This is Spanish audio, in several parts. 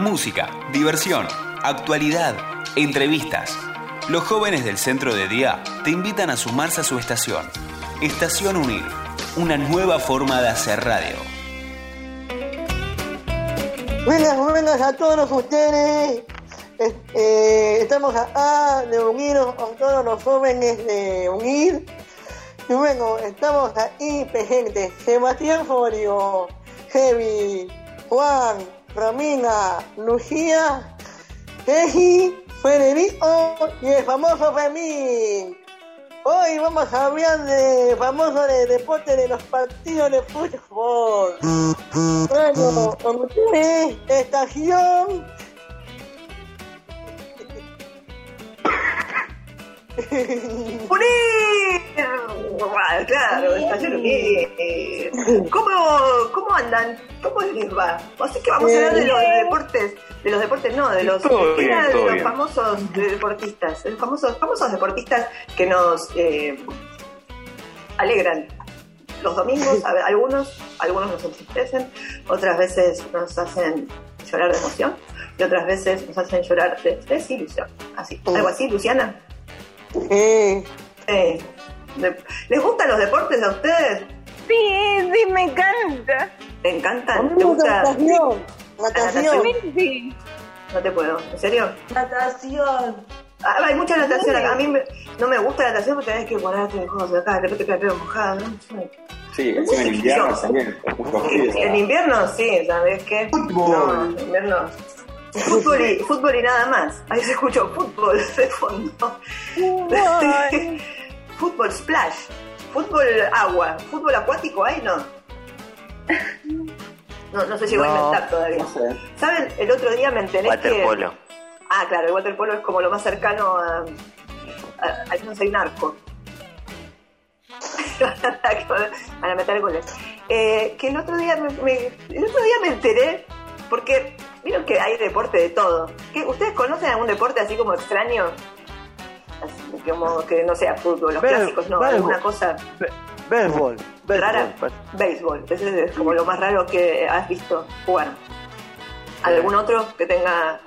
Música, diversión, actualidad, entrevistas. Los jóvenes del centro de día te invitan a sumarse a su estación. Estación Unir, una nueva forma de hacer radio. Buenas, buenas a todos ustedes. Eh, estamos acá de unirnos con todos los jóvenes de Unir. Y bueno, estamos ahí presentes. Sebastián Forio, Heavy, Juan, Romina, Lucía, Eji, Federico y el famoso Fermín. Hoy vamos a hablar de famoso de deporte de los partidos de fútbol. Bueno, con ustedes, estación. ¡Unir! Claro, estación Unir. ¿Cómo, ¿Cómo andan? ¿Cómo les va? Así que vamos a hablar de los deportes, de los deportes no, de los, Todo bien, era de todo los bien. famosos deportistas, de los famosos, famosos deportistas que nos eh, alegran. Los domingos, a ver, algunos, algunos nos entristecen, otras veces nos hacen llorar de emoción y otras veces nos hacen llorar de desilusión. Así, algo así, Luciana. ¿Les gustan los deportes a ustedes? Sí, sí, me encanta. ¿Te a encantan? mí ¿Te me gusta natación. Natación. Sí. No te puedo, ¿en serio? Natación. Ah, hay mucha natación acá. A mí me- no me gusta la natación porque tenés que ponerte de cosas acá, de repente te pego mojada. ¿no? Sí, encima en invierno también. En invierno sí, ¿sabes qué? Fútbol. No, en invierno. Fútbol y, fútbol y nada más. Ahí se escuchó fútbol de fondo. Fútbol splash. Fútbol agua. Fútbol acuático, ahí no. No, no se llegó a No, inventar todavía. No sé. ¿Saben? El otro día me enteré que... Waterpolo. Ah, claro, el waterpolo es como lo más cercano a... a, a no sé, un arco. Para meter goles. Eh, que el otro día me, me- el otro día me enteré, porque vieron que hay deporte de todo. ¿Qué, ¿Ustedes conocen algún deporte así como extraño? Así como que no sea fútbol, los clásicos, no, béisbol. alguna cosa Be- Béisbol. rara. Béisbol. Béisbol, ese es como lo más raro que has visto jugar. ¿Algún otro que tenga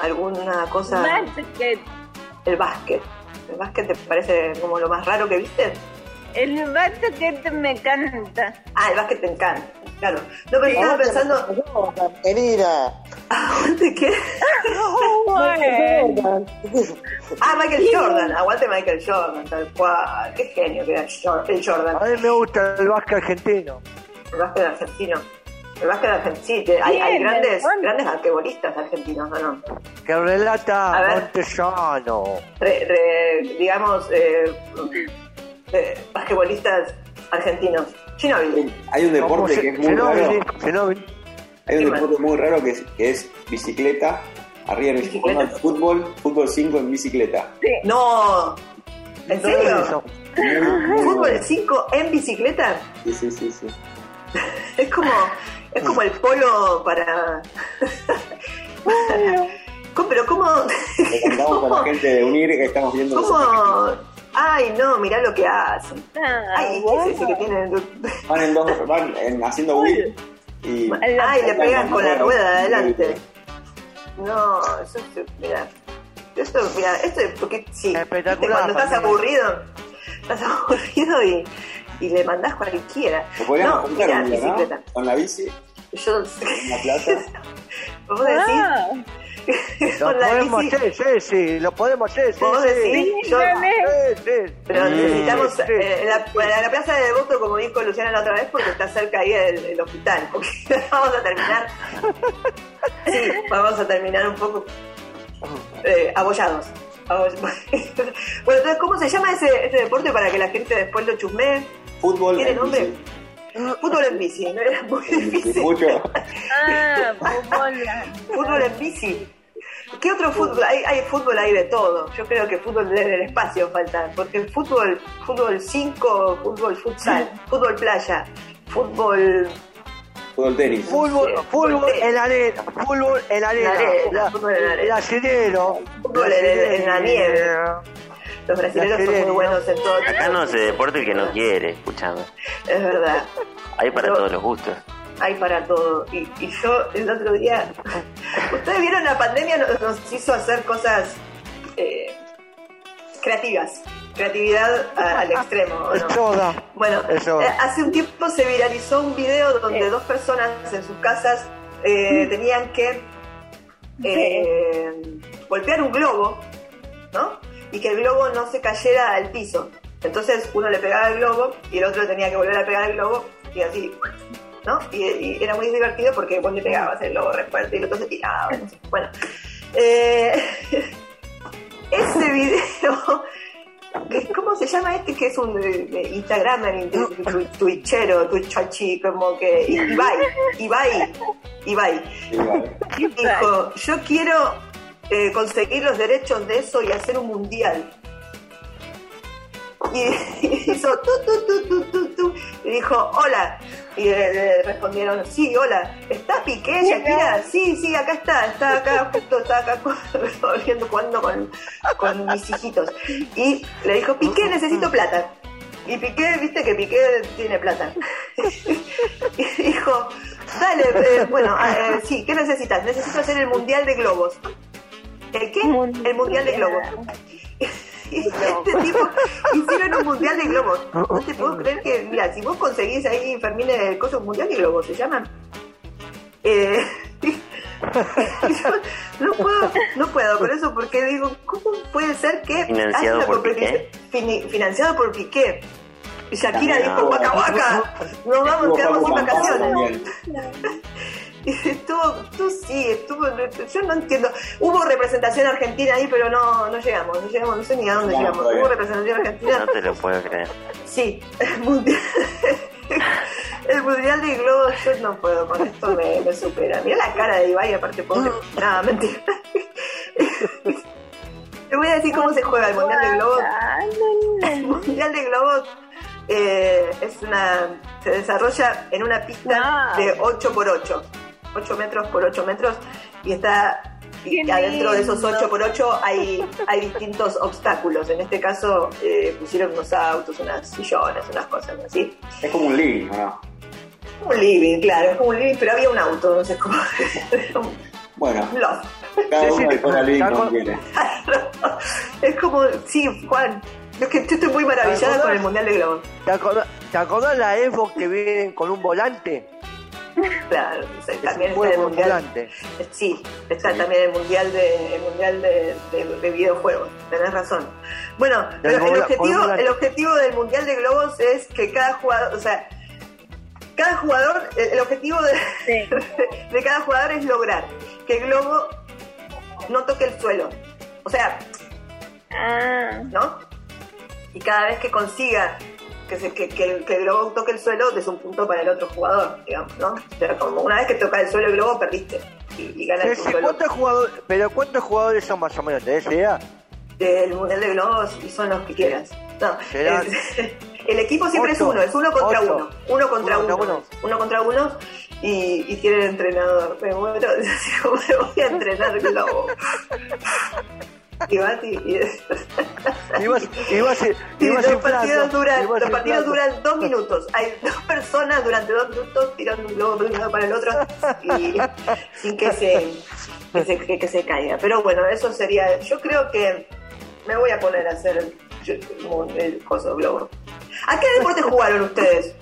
alguna cosa? Básquet. El básquet. ¿El básquet te parece como lo más raro que viste? El básquet me encanta. Ah, el básquet te encanta. Claro. No, pero estaba pensando. Querida. ¿De qué? Ah, Michael Jordan. Aguante Michael Jordan, tal cual. Qué genio que era el Jordan. A mí me gusta el básquet argentino. El básquet argentino. El básquet argentino. Sí, hay, hay grandes, grandes basquetbolistas argentinos, ¿o no? Que A relata ver. Montesano. Re- re- digamos, eh, eh, basquetbolistas argentinos. Ginóbili. Hay un deporte que es muy Ginóbili, raro. Ginóbili. Hay un ¿Qué deporte muy raro que es, que es bicicleta. Arriba en Bicicleta. fútbol, fútbol 5 en bicicleta. No. ¿En serio? ¿Fútbol bueno. 5 en bicicleta? Sí, sí, sí, sí. Es como, es como el polo para. ¿Cómo- Pero cómo. Contamos a la gente de Unir que estamos viendo. ¿Cómo? Ay, no, mirá lo que hacen. Ah, Ay, ¿qué es ese que tiene? Van en dos, van en, haciendo whip y Ay, le pegan con la rueda de adelante. No, eso es. Mira. Esto, mira, esto es porque sí. Espectacular, ¿viste? Cuando estás familia. aburrido, estás aburrido y, y le mandás cualquiera. Lo podríamos No, mira, un día, ¿no? Con la bici Yo en la plaza. ¿Vos decís? Ah, Lo podemos hacer, sí, sí, lo podemos hacer, sí, ¿Vos sí. Sí, sí. Pero necesitamos sí. eh, en, la, la plaza de Devoto, como dijo Luciana la otra vez, porque está cerca ahí el, el hospital. Porque vamos a terminar. Sí, vamos a terminar un poco eh, abollados. Abo- Bueno, entonces, ¿cómo se llama ese, ese deporte para que la gente después lo chusmee? Fútbol ¿Tiene en nombre? Fútbol en bici, no era muy Sí, difícil. mucho. ah, fútbol. Fútbol en bici. ¿Qué otro fútbol? Hay, hay fútbol ahí de todo. Yo creo que fútbol desde el espacio falta. Porque fútbol, fútbol 5, fútbol futsal, fútbol playa, fútbol Fútbol tenis. Fútbol, Sí, fútbol fútbol. en la arena, fútbol en la arena, la- fútbol en la arena. el Fútbol en- en la nieve. Los brasileños son muy buenos en todo. Acá no se deporte el que no quiere, escuchando. Es verdad. Hay para Pero- todos los gustos. Hay para todo. Y, y yo el otro día Ustedes vieron la pandemia nos, nos hizo hacer cosas eh, creativas, creatividad a- al extremo. ¿o Es no? toda. Bueno, Eso. eh, hace un tiempo se viralizó un video donde dos personas en sus casas eh, tenían que eh, golpear un globo, ¿no? Y que el globo no se cayera al piso. Entonces uno le pegaba el globo y el otro tenía que volver a pegar el globo y así, ¿no? Y, y era muy divertido porque vos le pegabas el globo re fuerte y el otro se tiraba. no sé. Bueno, eh, ese video ¿Qué- ¿Cómo se llama este que es un eh, tu- twitchero, twitchachi, como que Ibai, Ibai, Ibai, dijo, yo quiero eh, conseguir los derechos de eso y hacer un mundial. Y hizo tu, tu, tu, tu, tu, tu, y dijo, hola. Y le, le respondieron, sí, hola. ¿Está Piqué, Shakira? Sí, sí, acá está, está acá, justo está acá volviendo jugando con, con mis hijitos. Y le dijo, Piqué, necesito plata. Y Piqué, viste que Piqué tiene plata. y dijo, dale, eh, bueno, eh, sí, ¿qué necesitas? Necesito hacer el mundial de globos. ¿El qué? El mundial de globos. Y este tipo hicieron un mundial de globos. No te puedo creer que, mira, si vos conseguís ahí, Fermín, el coso mundial de globos, se llaman. Eh, no puedo, no puedo con eso porque digo, ¿cómo puede ser que Financiado haya por competición- fini- financiado por Piqué? Y Shakira dijo, guaca guaca, nos vamos, quedamos sin vacaciones. estuvo, tú sí, estuvo, yo no entiendo. Hubo representación argentina ahí, pero no, no llegamos, no llegamos, no sé ni a dónde No, llegamos. todavía. Hubo representación argentina, No te lo puedo creer. sí, el mundial, el mundial de globos, yo no puedo, con esto me, me supera. Mira la cara de Ibai, aparte pobre, nada, mentira. Te voy a decir cómo se juega el mundial de globos. El mundial de globos eh, es una se desarrolla en una pista de 8 por 8 8 metros por 8 metros y está y Qué adentro de esos lindo. 8 por 8 hay, hay distintos obstáculos en este caso eh, pusieron unos autos unas sillones unas cosas así Es como un living, ¿o ¿no? un living claro es como un living pero había un auto no sé cómo Bueno, cada Sí, uno sí, el living como quiere. es como sí Juan es que yo estoy muy maravillada con el mundial de globos ¿Te acordás, ¿Te acordás la Evo que vienen con un volante? claro Es también un está el mundial volante. Sí, está también el mundial de el mundial de, de- de videojuegos. Tenés razón. Bueno, pero el objetivo el objetivo del mundial de globos es que cada jugador, o sea, cada jugador, el el objetivo de, Sí. de cada jugador es lograr que el globo no toque el suelo. O sea, Ah, ¿no? Y cada vez que consiga que, se- que, que el, que el globo toque el suelo, es un punto para el otro jugador, digamos, ¿no? O sea, como una vez que toca el suelo el globo, perdiste. Y, y ganas Sí, el punto. ¿cuántos jugadores, pero ¿cuántos jugadores son más o menos? ¿Tenés idea? del mundial de globos y son los que quieras. No, es- el equipo siempre Ocho. es uno, es uno contra Ocho. uno, uno contra Uno uno, contra uno. uno contra uno y, y tiene el entrenador. Me muero, ¿cómo me voy a entrenar globo? Y vas y, y- Ibas, ibas, y ibas los inflando, partidos duran, ibas los partidos duran dos minutos. Hay dos personas durante dos minutos tirando un globo de un lado para el otro y sin que se, que se, que, que se caiga. Pero bueno, eso sería. Yo creo que me voy a poner a hacer yo- como el coso globo. ¿A qué deporte jugaron ustedes?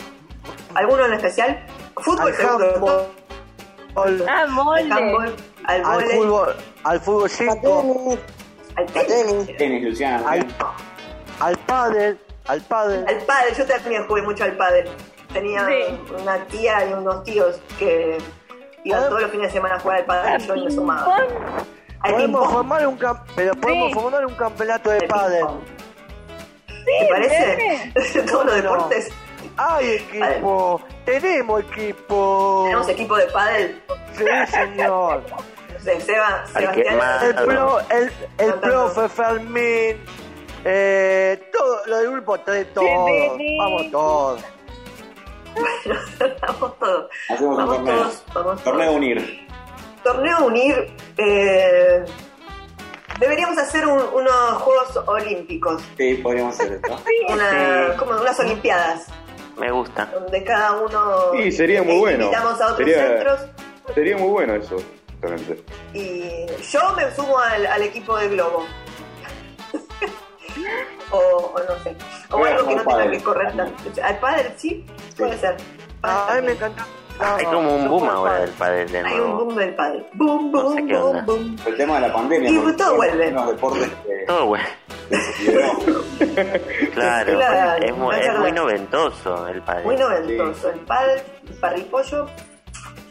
¿Alguno en especial? Fútbol Al seguro. handball, ah, Al mole. handball, al al fútbol, al fútbol A 5, tenis, al tenis. tenis. Tenis, Luciana. al, al pádel, al pádel. Al pádel, yo también jugué mucho al pádel. Tenía Sí. una tía y unos tíos que iban ¿Podemos- todos los fines de semana a jugar al pádel y yo me sumaba. Podemos formar un pero podemos Sí. formar un campeonato de Al pádel. ping-pong. ¿Te parece? Todos los No. deportes. Hay equipo, tenemos equipo. Tenemos equipo de pádel. Sí, señor. De Seba, Sebastián. El, pro, el, el No tanto. profe Fermín, eh, todo lo del grupo, de todo. sí. Vamos todos. Vamos todos. Hacemos un Vamos torneo. todos. Vamos Torneo todos. unir. Torneo Unir. eh, deberíamos hacer un- unos Juegos Olímpicos. Sí, podríamos hacer esto. Una, Sí. como unas Olimpiadas. Me gusta. Donde cada uno. Sí, sería muy bueno. Invitamos a otros Sería- centros. Sería muy bueno eso. Excelente. Y yo me sumo al, al equipo de Globo. o, o no sé. O algo que no jugar tenga que correr tanto. Al pádel sí, puede ser. Ah, a mí me encanta. No, Hay como un boom ahora del padre de Hay un nuevo. boom del pádel. Boom, No boom, sé qué boom. El tema de la pandemia. Y todo vuelve. Los deportes que, Todo liberó. Claro, Claro, es, mu- es es muy noventoso el padre. Muy noventoso. El pádel, el parripollo.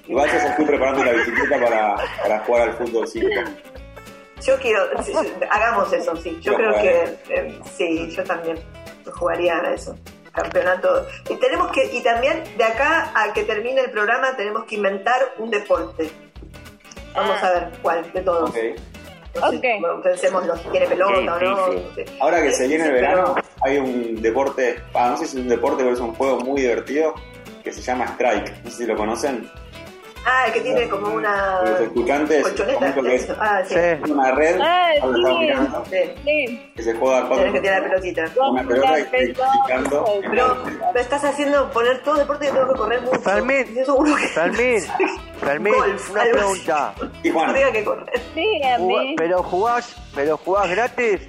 Igual yo estoy preparando la bicicleta para, para jugar al fútbol 5. Yo quiero, hagamos eso, sí. Yo creo que eh, sí, yo también jugaría a eso. Campeonato. Y tenemos que, y también de acá a que termine el programa tenemos que inventar un deporte. Vamos a ver cuál de todos. Ok. No sé, Ok. bueno, pensemos los que tiene pelota o no. sé. Ahora que se viene el verano, hay un deporte, ah, no sé si es un deporte, pero es un juego muy divertido que se llama Strike. No sé si lo conocen. Ah, el que tiene como una Los escuchantes, colchoneta. que es Ah, sí. Una red Ah, sí. Sí. Sí. que se juega cuatro Tenés que tirar la pelotita. una pelota y picando Pero el- me estás haciendo poner todo deporte que tengo que correr mucho. Y Fermín, Fermín, Golf, una algo pregunta. Y no Juan, tenga que correr. Pero jugás, pero jugás gratis,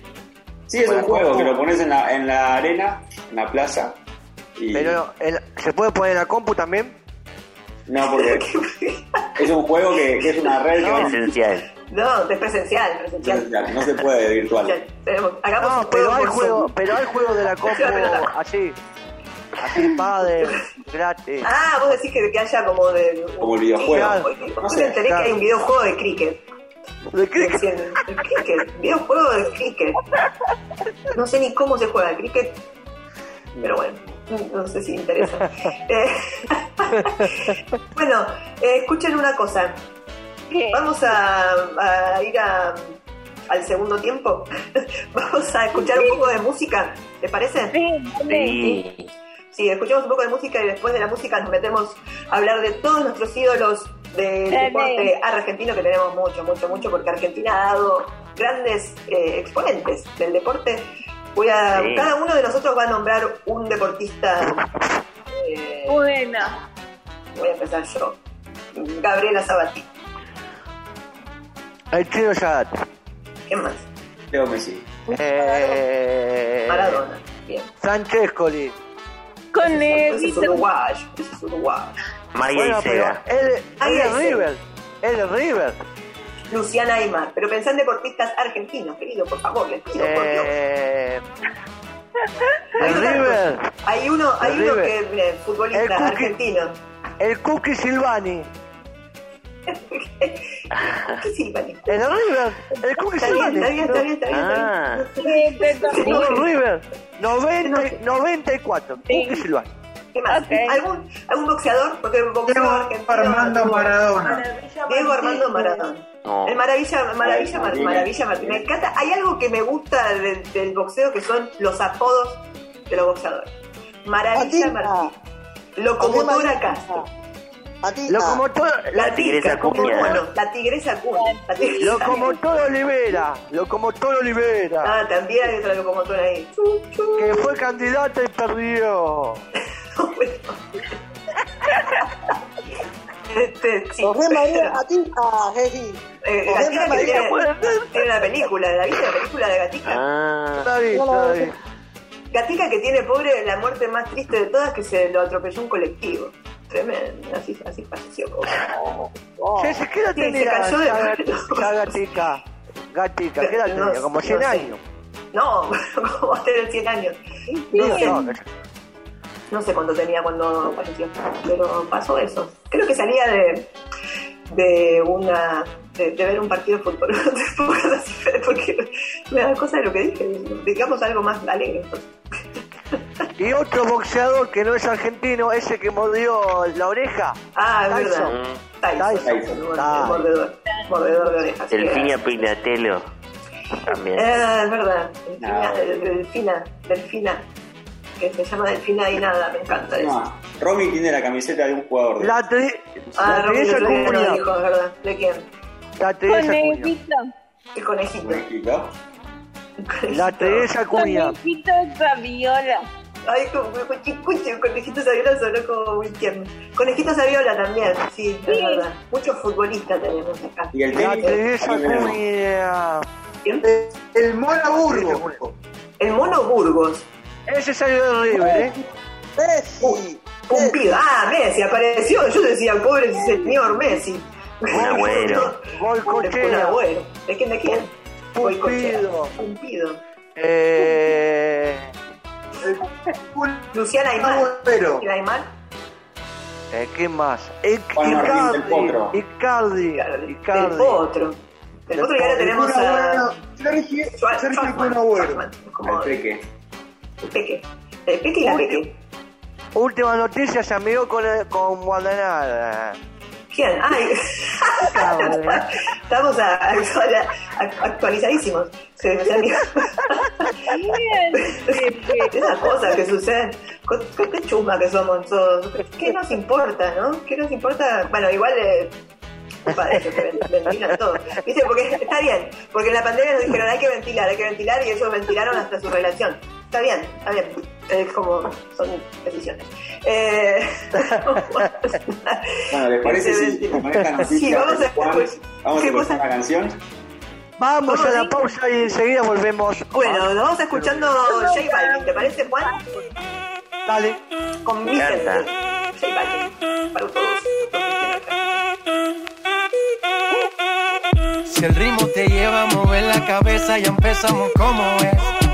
sí es un juego que lo pones en la, en la arena, en la plaza. Y pero el- ¿se puede poner en la compu también? No, porque es un juego que, que es una red que va en- Esencial. No, es presencial, presencial. no se puede virtual. Ya, tenemos- hagamos No, un pero juego hay juego, pero hay juego de la pelota. así, así padre, gratis. Ah, vos decís que, que haya como de... Como el videojuego. Hoy No me sé, enteré claro. que hay un videojuego de cricket. ¿De? Decían, El cricket, videojuego de cricket. No sé ni cómo se juega el cricket, pero bueno, no sé si interesa. Eh, bueno, eh, escuchen una cosa. ¿Qué? Vamos a, a ir a- al segundo tiempo. Vamos a escuchar un poco de música, ¿te parece? Sí, dale. Sí. Sí, escuchamos un poco de música y después de la música nos metemos a hablar de todos nuestros ídolos del Dale. deporte argentino, que tenemos mucho, mucho, mucho, porque Argentina ha dado grandes eh, exponentes del deporte. Voy a, Sí. Cada uno de nosotros va a nombrar un deportista. eh, Buena. voy a empezar yo. Gabriela Sabati. El chino Sagat. ¿Quién más? Leo Messi. Eh, Maradona. Bien. Francescoli. Con Ese es uruguayo. Ese es uruguayo. María Bueno, es ese. River. Es River. Luciana Aymar. Pero pensá en deportistas argentinos, querido, por favor. Les pido, por Dios. Eh, Hay el River. Hay uno, hay El uno River. que es eh, futbolista El Cookie. argentino. El Cookie Silvani. ¿Qué Silvani? El River. El Cookie Está bien, Silvani. está bien, está bien, está bien. Ah. está bien. Sí, te Jugó toqué. en River. 90, 94. Sí. Cookie Silvani. ¿Qué más? ¿Algún, ¿Algún boxeador? Porque el boxeo Diego argentino... Armando Maradona. Diego Armando Maradona. No. El Maravilla, Maravilla, Ay, Mar- Martínez. Maravilla Martínez. Me encanta. Hay algo que me gusta del, del boxeo que son los apodos de los boxeadores. Maravilla. Martínez. Locomotora Castro. Patita. Locomotor, La Tigresa tica, ¿cómo Acuña. no? La tigresa Acuña. La tigresa Locomotor Olivera. Locomotor Olivera. Ah, también hay otra locomotora ahí. Que fue candidata y perdió. Bueno. Este, sí. José María Patita, Jeji. Eh, Gatica que tiene, tiene una película, ¿la viste la película de Gatica? Ah. Está bien, está bien. Gatica que tiene, pobre, la muerte más triste de todas, que se lo atropelló un colectivo. Tremendo, así, así falleció. Che, ¿qué edad Sí, tenía se cayó de- esa gat- esa gatica? Gatica, ¿qué edad No, tenía? Como 100 no sé. años. No, ¿cómo va a tener 100 años? No sé, No, no, no sé cuánto tenía cuando falleció, pero pasó eso. Creo que salía de, de una de, de ver un partido de fútbol. Porque me da cosa de lo que dije. Digamos algo más alegre. pues. Y otro boxeador que no es argentino, ese que mordió la oreja. Ah, es Tyson. verdad. Tyson. Tyson. el mordedor. Mordedor de orejas. Delfinia Pignatello. También. Eh, es verdad. Delfina, No. del- Delfina, Delfina. Que se llama Delfina y nada, me encanta eso. No, tiene la camiseta de un jugador de La, tri, Ah, la dijo, es verdad. ¿De quién? La Teresa Con Acuña. Evita. El conejito. La Teresa Acuña. Conejito Saviola. Ay, como cuchi, cuchi, conejitos sabiosos, ¿no? Como muy tierno. Conejitos Saviola también, sí, es verdad. Muchos futbolistas tenemos acá. Y el La tenis. ¿Quién? El Mono Burgo. El mono Burgos. Ese salió de River, ¿eh? Messi. Un pibe. Ah, Messi apareció. Yo decía, pobre señor Messi. Un agüero. Gol Un cochera. ¿De quién? ¿De quién? Pumpido. Eh, Luciana Aymar. Pero. ¿Quién Aymar? eh, ¿Qué más? Eh, Icardi. Potro. Icardi. Icardi. Potro. Del Potro y ahora tenemos a... Sergio, Schwarzman, Kun Agüero. El peque. el Peque. El Peque y la Peque. Última noticia, se amigó con, el- con Guadalajara. ¿Quién? Ay, estamos a- a- a- actualizadísimos. Se, ido. Esas cosas que suceden. Qué, qué chusma que somos todos. ¿Qué nos importa, no? ¿Qué nos importa? Bueno, igual eh, ellos que ven- ventilan todo. ¿Viste? Porque está bien. Porque en la pandemia nos dijeron hay que ventilar, hay que ventilar y ellos ventilaron hasta su relación. Está bien, está bien. Es como son decisiones. Eh, Bueno, ¿les parece si con esta noticia Sí, vamos a Juan, escuchar- vamos a ¿Qué escuchar cosa? una canción? Vamos a la ¿Cómo pausa y enseguida volvemos. Bueno, nos vamos escuchando J Balvin, ¿te parece, Juan? Dale. Con mi. J Balvin. Para todos. Si el ritmo te lleva a mover la cabeza, ya empezamos como es.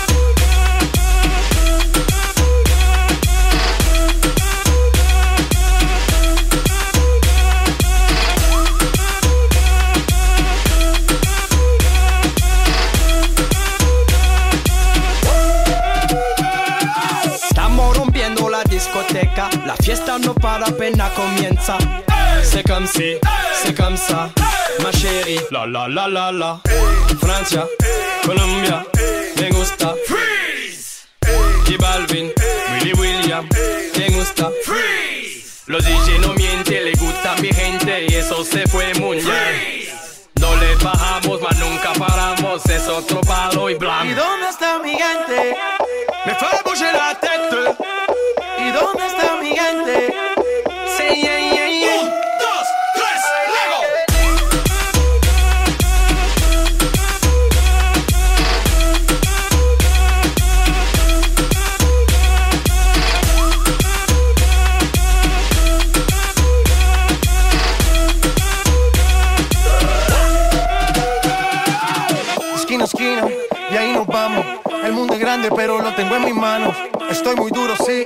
No para apenas comienza. C'est comme si, c'est comme ça, ma chérie. La la la la la. Francia, Colombia, me gusta. Freeze. J Balvin, Willy William, me gusta. Freeze. Los DJ no mienten, le gusta a mi gente y eso se fue muy bien. No le bajamos, mas nunca paramos, es otro palo y blanco. ¿Y dónde está mi gente? Me fue bouger la tête. ¿Y dónde está mi gente? Sí, yeah, yeah, yeah. Un, dos, tres, Lego. Esquina esquina, y ahí nos vamos. El mundo es grande, pero lo tengo en mis manos. Estoy muy duro, sí,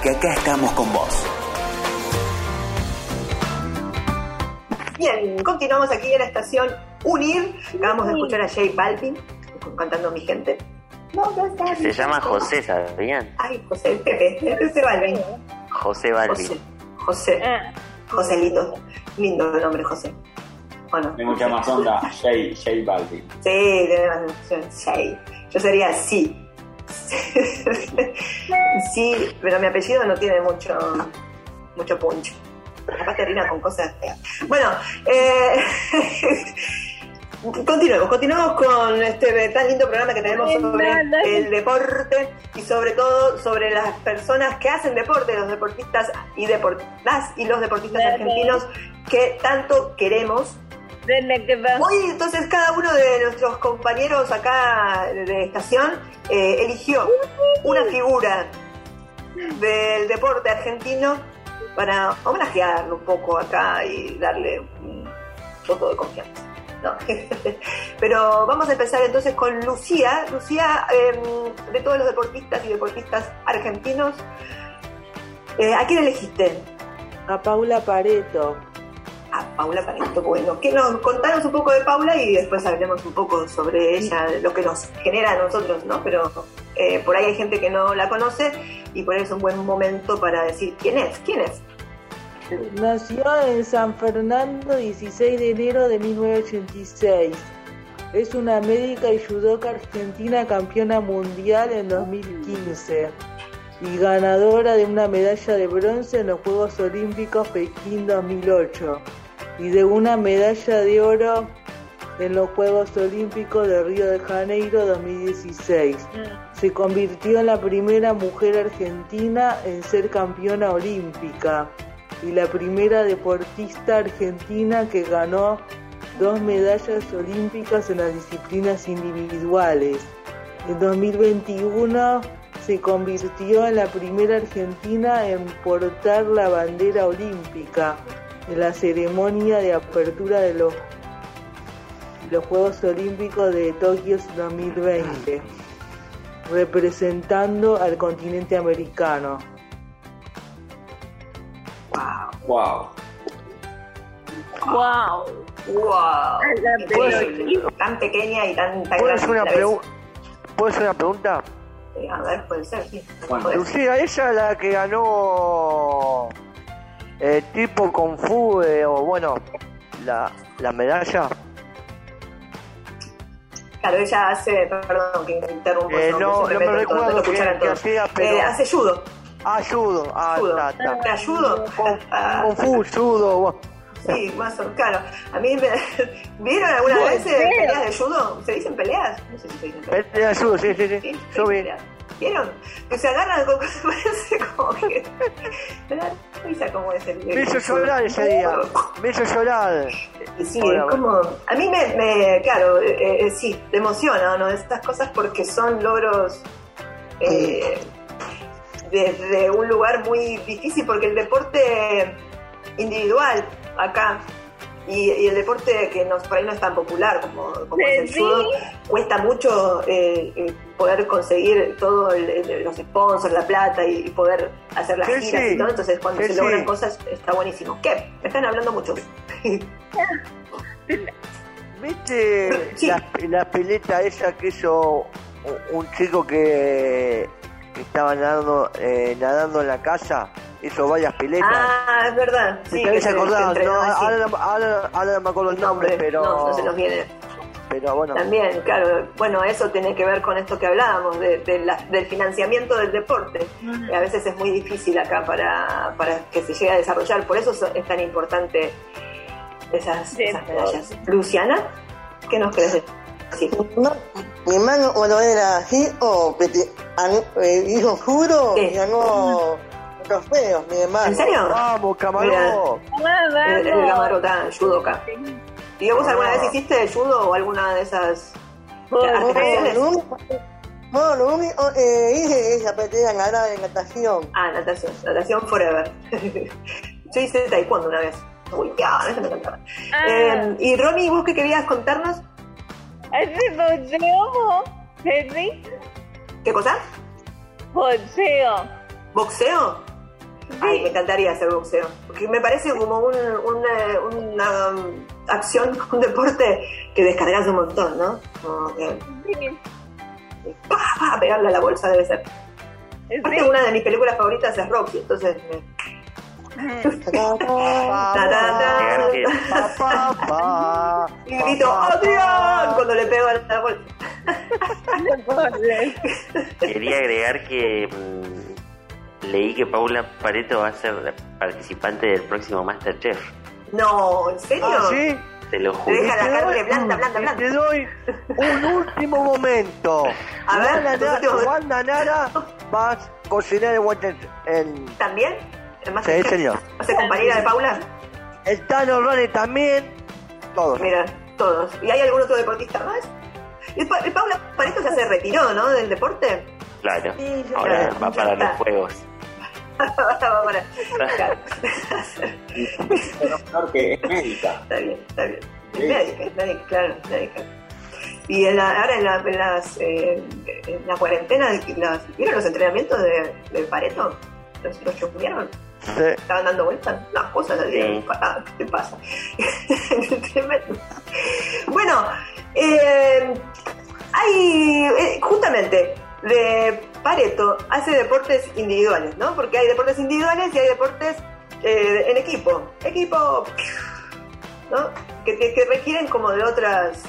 que acá estamos con vos. Bien, continuamos aquí en la estación Unir. Acabamos de escuchar a J Balvin cantando Mi Gente. Se llama José, ¿sabían? Ay, José, Pepe, Pepe Balvin. José Balvin. José, José, Ah, Joselito. Lindo el nombre, José. Bueno, Tiene mucha más onda. Jay, Jay Balvin. sí, tiene más emoción. Sí. Yo sería sí. sí, pero mi apellido no tiene mucho, mucho punch. Capaz termina con cosas feas. Bueno, eh, continuemos, continuemos con este tan lindo programa que tenemos sobre el deporte y sobre todo sobre las personas que hacen deporte, los deportistas y deportistas y los deportistas argentinos que tanto queremos Hoy entonces cada uno de nuestros compañeros acá de estación eh, eligió una figura del deporte argentino para homenajearlo un poco acá y darle un voto de confianza. ¿no? Pero vamos a empezar entonces con Lucía. Lucía, eh, de todos los deportistas y deportistas argentinos, eh, ¿a quién elegiste? A Paula Pareto. A Paula Pareto. Bueno, que nos contanos un poco de Paula y después hablemos un poco sobre ella, lo que nos genera a nosotros, ¿no? Pero eh, por ahí hay gente que no la conoce y por eso es un buen momento para decir quién es, quién es. Nació en San Fernando 16 de enero de 1986. Es una médica y judoka argentina campeona mundial en 2015 y ganadora de una medalla de bronce en los Juegos Olímpicos Pekín 2008 y de una medalla de oro en los Juegos Olímpicos de Río de Janeiro 2016. Se convirtió en la primera mujer argentina en ser campeona olímpica y la primera deportista argentina que ganó dos medallas olímpicas en las disciplinas individuales. En 2021 se convirtió en la primera argentina en portar la bandera olímpica en la ceremonia de apertura de los, los Juegos Olímpicos de Tokio 2020, representando al continente americano. Wow. Wow. ¡Wow! Increíble. Tan pequeña y tan, tan ¿Puedo hacer grande una, pregu- ¿Puedo hacer una pregunta? Eh, A ver, puede ser, sí. Bueno, Puede ser. Lucía, ella es la que ganó eh, tipo Kung Fu, eh, o bueno, la, la medalla. Claro, ella hace, perdón que interrumpo, Eh, no, no me recuerdo qué- qué todos. hacía, pero- Eh, hace judo. Ah, judo. Ah, judo. ta, ta. ¿Te ayudo? Kung Fu, judo. bueno. Sí, más o claro. A mí me... ¿Vieron alguna vez eh, peleas de judo? ¿Se dicen peleas? No sé si se dicen peleas. Pelea de judo, sí, sí, Sí, sí. sí, Yo vi. peleas. ¿Vieron? Que se agarran con cosas, parece como que... Me da risa como es el... Me hizo llorar ese día. Me hizo llorar. Y sí, Hola, es como... A mí me, me claro, eh, eh, sí, te emociona, ¿no? Estas cosas porque son logros eh, desde un lugar muy difícil, porque el deporte individual acá y, y el deporte que nos, por ahí no es tan popular como, como es el judo, cuesta mucho eh, eh, poder conseguir todos los sponsors, la plata y, y poder hacer las giras sí. y todo. Entonces, cuando se sí. logran cosas, está buenísimo. ¿Qué? Me están hablando mucho. ¿Viste la, la pileta esa que hizo un- un chico que, que estaba nadando, eh, nadando en la casa? Hizo varias piletas. ah, es verdad. Me Sí, tenés que se- acordado, no, ahora, no- ahora- ahora no me acuerdo el nombre, Nombre, pero, no, no se nos viene. pero bueno. También, claro, bueno, eso tiene que ver con esto que hablábamos, de, de la- del financiamiento del deporte. que a veces es muy difícil acá para, para que se llegue a desarrollar, por eso so- es tan importante esas, esas medallas. Luciana, ¿qué nos decir? No, mi hermano cuando era así, o te, eh, juro Sí. y ganó trofeos, mi hermano. ¿En serio? Vamos, camarón. El, el Gamarota judoka. ¿Y vos alguna Ah. vez hiciste judo o alguna de esas No, artes marciales? lo único, único eh, hice es aprender a ganar en natación. Ah, natación, natación forever. Yo hice taekwondo una vez. Uy, ya, eso me encantaba. Ah. Eh, y Romy, ¿vos qué querías contarnos? Hace boxeo, Henry. ¿Qué cosa? Boxeo. ¿Boxeo? Ay, me encantaría hacer boxeo. Porque me parece como un, una, una, um, acción, un deporte que descargas un montón, ¿no? Como que Sí. pegarle a la bolsa debe ser. Aparte, Sí. una de mis películas favoritas es Rocky, entonces me. Y grito, ¡Adrián! Cuando le pego al árbol. Quería agregar que mm, leí que Paula Pareto va a ser participante del próximo Masterchef. No, ¿en serio? Ah, ¿sí? Te lo Te juro. deja la carne blanda, blanda, blanda. Te doy un último momento. A ver, Nara, Wanda Nara va a cocinar en Wanda- en ¿También? ¿En más Sí, señor. ¿Va a ser compañera de Paula? El Tano Rani también. Todos. Mira, todos. ¿Y hay algún otro deportista más? Y Pa- y Paula Pareto ya se retiró, ¿no? Del deporte. Claro. Sí, Ahora está. va para los juegos. Va para- Claro. Pero que es médica. Está bien, está bien. Es médica, médica, claro, es médica. Y ahora en, la- las, eh, en la cuarentena, las- ¿vieron los entrenamientos de, de Pareto? ¿Los, los. Estaban dando vueltas, unas cosas así. Sí. Ah, ¿Qué te pasa? Tremendo. Bueno, eh, hay eh, justamente de Pareto hace deportes individuales, ¿no? Porque hay deportes individuales y hay deportes eh, en equipo. Equipo, ¿no? Que, que- que requieren como de otras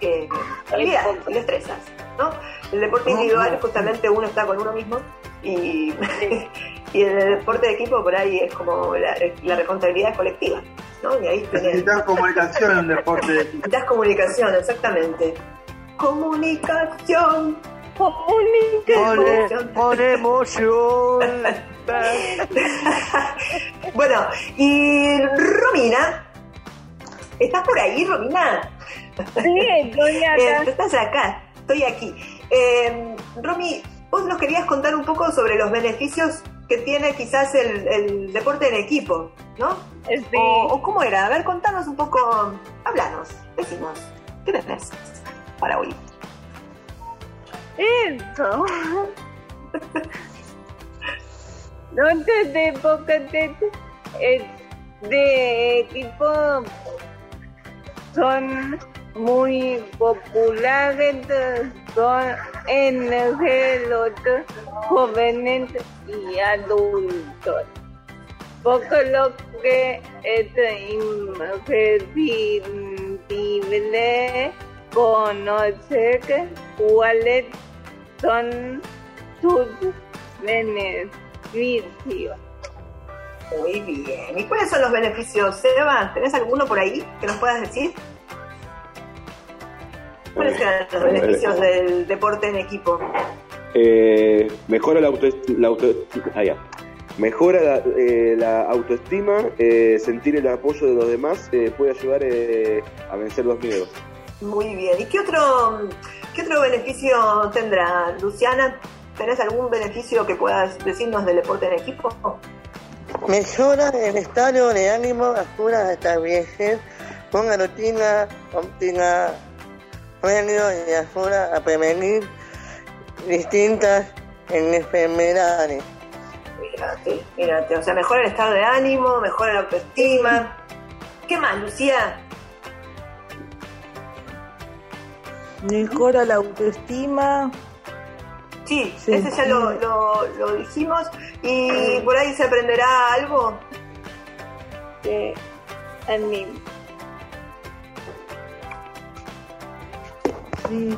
eh, habilidades y destrezas, ¿no? El deporte individual justamente uno está con uno mismo y, y el deporte de equipo por ahí es como la, la responsabilidad colectiva, ¿no? Y ahí Necesitas comunicación en deporte de necesitas comunicación, exactamente. Comunicación. Pone, pone emoción. bueno, y Romina, ¿estás por ahí, Romina? Sí, estoy acá. Eh, estás acá, estoy aquí. Eh, Romy, vos nos querías contar un poco sobre los beneficios que tiene quizás el, el deporte en equipo, ¿no? Sí. O, o cómo era, a ver, contanos un poco, háblanos, decimos, ¿qué tenés para hoy? Eso. No te de poca es de equipo son muy populares son en los jóvenes y adultos. Poco lo que es imprescindible conocer cuáles son sus beneficios. Muy bien. ¿Y cuáles son los beneficios, Seba? ¿Tenés alguno por ahí que nos puedas decir? ¿Cuáles eran los beneficios del deporte en equipo? Eh, mejora la, la auto- ah, ya. Mejora la, eh, la autoestima, eh, sentir el apoyo de los demás eh, puede ayudar eh, a vencer los miedos. Muy bien. ¿Y qué otro, qué otro beneficio tendrá, Luciana? ¿Tenés algún beneficio que puedas decirnos del deporte en equipo? Mejora el estado de ánimo, ayuda a establecer una rutina óptima, medio y ayuda a prevenir distintas enfermedades. Mírate, mírate. O sea, mejora el estado de ánimo, mejora la autoestima. ¿Qué más, Lucía? Mejora la autoestima. Sí, Sí. ese ya lo, lo, lo dijimos. ¿Y por ahí se aprenderá algo? de anime. Sí.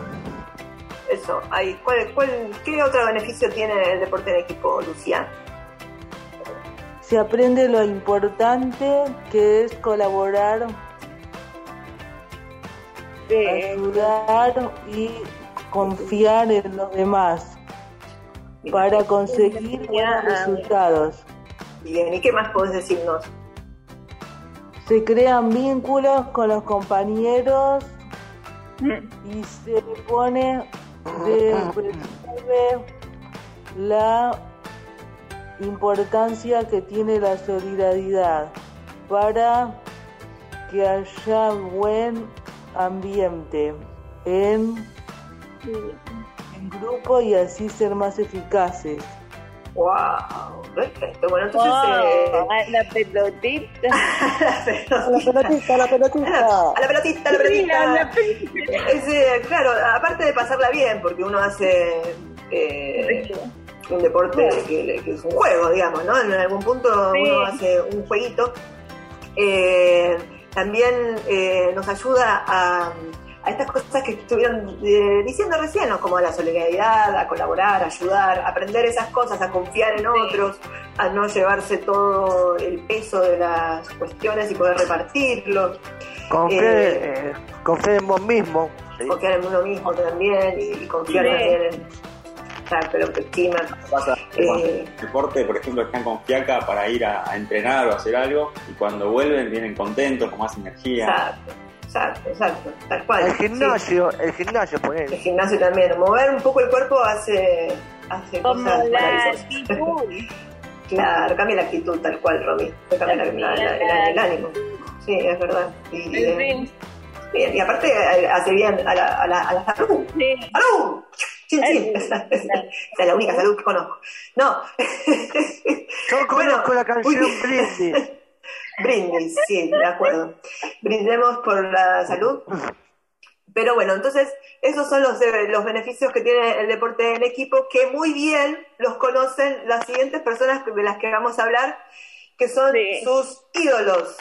Eso, ahí. ¿Cuál, cuál, ¿Qué otro beneficio tiene el deporte en equipo, Lucía? Se aprende lo importante que es colaborar, Ayudar y confiar en los demás para conseguir buenos resultados. Bien, ¿y qué más podés decirnos? Se crean vínculos con los compañeros y se pone de la importancia que tiene la solidaridad para que haya buen ambiente en, en grupo y así ser más eficaces. ¡Wow! Perfecto. Bueno, entonces. Oh, eh, la pelotita. la pelotita, la pelotita. A la pelotita, a la pelotita. la pelotita. Es, eh, claro, aparte de pasarla bien, porque uno hace eh, un deporte que, que es un juego, digamos, ¿no? En algún punto Sí. uno hace un jueguito. Eh, también eh, nos ayuda a, a estas cosas que estuvieron eh, diciendo recién, ¿no? como a la solidaridad, a colaborar, a ayudar, a aprender esas cosas, a confiar en otros, a no llevarse todo el peso de las cuestiones y poder repartirlo. Confiar, Eh, eh, confiar en vos mismo. confiar en uno mismo también y, y confiar Sí. también en exacto, la autoestima. Pasa Eh, el deporte, por ejemplo, están con fiaca para ir a, a entrenar o hacer algo y cuando vuelven vienen contentos, con más energía. exacto, exacto, exacto, tal cual. El sí. gimnasio, el gimnasio, El ponele. gimnasio también, mover un poco el cuerpo hace, hace Como cosas la actitud. Claro, cambia la actitud tal cual, Romy. Cambia la- la- la- la- el ánimo. Sí, es verdad. Y, Sí, eh, bien, y aparte eh, hace bien a la, a la, a la salud. sí. ¡Salud! Chin, chin. Esa es la única salud que conozco. No. Yo Bueno, conozco la canción. Brindis. Brindis, sí, de acuerdo. Brindemos por la salud. Pero bueno, entonces esos son los, eh, los beneficios que tiene el deporte en equipo, que muy bien los conocen las siguientes personas de las que vamos a hablar, que son Sí. sus ídolos